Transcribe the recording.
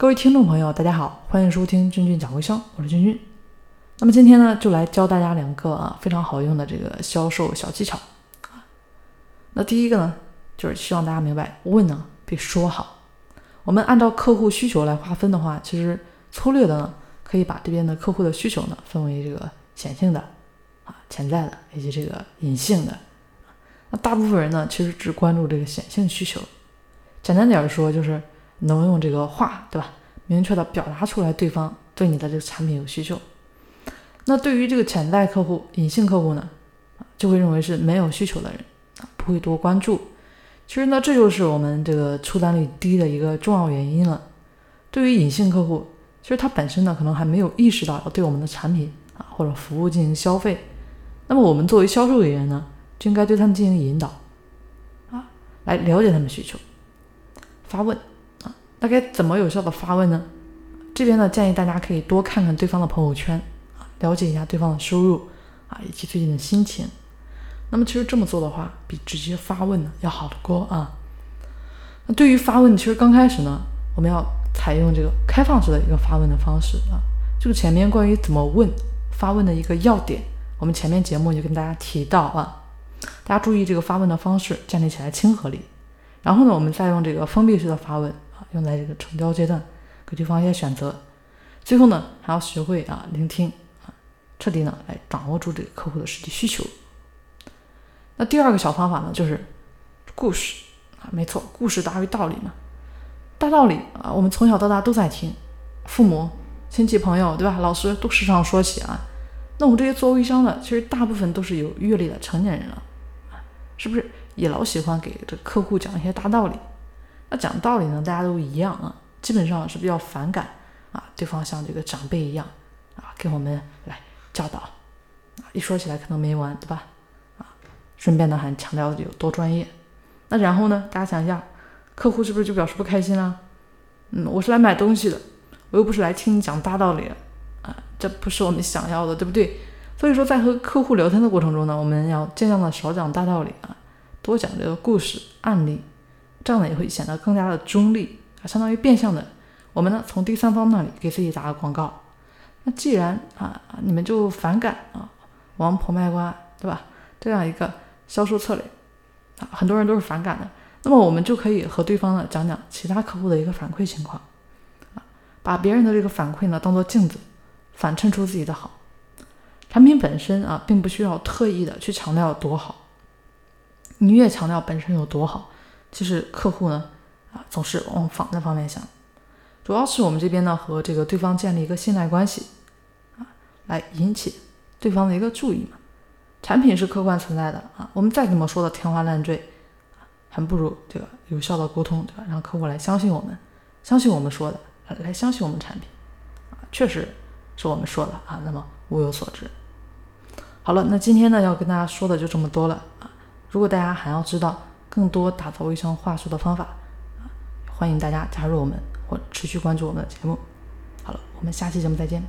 各位听众朋友，大家好，欢迎收听君君讲微商，我是君君。那么今天呢，就来教大家两个啊非常好用的这个销售小技巧啊。那第一个呢，就是希望大家明白，问呢比说好。我们按照客户需求来划分的话，其实粗略的呢，可以把这边的客户的需求呢分为这个显性的啊、潜在的以及这个隐性的。那大部分人呢，其实只关注这个显性需求。简单点说，就是能用这个话，对吧？明确的表达出来对方对你的这个产品有需求。那对于这个潜在客户、隐性客户呢，就会认为是没有需求的人啊，不会多关注。其实呢，这就是我们这个出单率低的一个重要原因了。对于隐性客户，其实他本身呢，可能还没有意识到要对我们的产品啊或者服务进行消费。那么我们作为销售人员呢，就应该对他们进行引导啊，来了解他们需求。发问，那该怎么有效的发问呢？这边呢，建议大家可以多看看对方的朋友圈啊，了解一下对方的收入啊，以及最近的心情。那么其实这么做的话，比直接发问呢要好得多啊。那对于发问，其实刚开始呢，我们要采用这个开放式的一个发问的方式啊。这个前面关于怎么问发问的一个要点，我们前面节目就跟大家提到啊，大家注意这个发问的方式建立起来亲和力。然后呢，我们再用这个封闭式的发问，用在这个成交阶段，给对方一些选择。最后呢，还要学会啊聆听啊，彻底呢来掌握住这个客户的实际需求。那第二个小方法呢，就是故事啊，没错，故事大于道理嘛。大道理啊，我们从小到大都在听，父母、亲戚、朋友，对吧？老师都时常说起啊。那我们这些做微商的，其实大部分都是有阅历的成年人了，是不是？也老喜欢给这客户讲一些大道理，那讲道理呢，大家都一样啊，基本上是比较反感啊，对方像这个长辈一样啊，给我们来教导啊，一说起来可能没完，对吧？啊，顺便呢还强调有多专业。那然后呢，大家想一下，客户是不是就表示不开心了？嗯，我是来买东西的，我又不是来听你讲大道理啊，这不是我们想要的，对不对？所以说，在和客户聊天的过程中呢，我们要尽量的少讲大道理啊。多讲这个故事案例，这样呢也会显得更加的中立啊，相当于变相的，我们呢从第三方那里给自己打个广告。那既然啊你们就反感啊王婆卖瓜，对吧？这样一个销售策略啊，很多人都是反感的。那么我们就可以和对方呢讲讲其他客户的一个反馈情况啊，把别人的这个反馈呢当做镜子，反衬出自己的好。产品本身啊，并不需要特意的去强调有多好。你越强调本身有多好，其实客户呢啊总是往反的方面想，主要是我们这边呢和这个对方建立一个信赖关系啊，来引起对方的一个注意嘛。产品是客观存在的啊，我们再怎么说的天花乱坠啊，还不如这个有效的沟通，对吧？让客户来相信我们，相信我们说的，来相信我们产品啊，确实是我们说的啊，那么物有所值。好了，那今天呢要跟大家说的就这么多了啊。如果大家还要知道更多打造微商话术的方法，欢迎大家加入我们或持续关注我们的节目。好了，我们下期节目再见。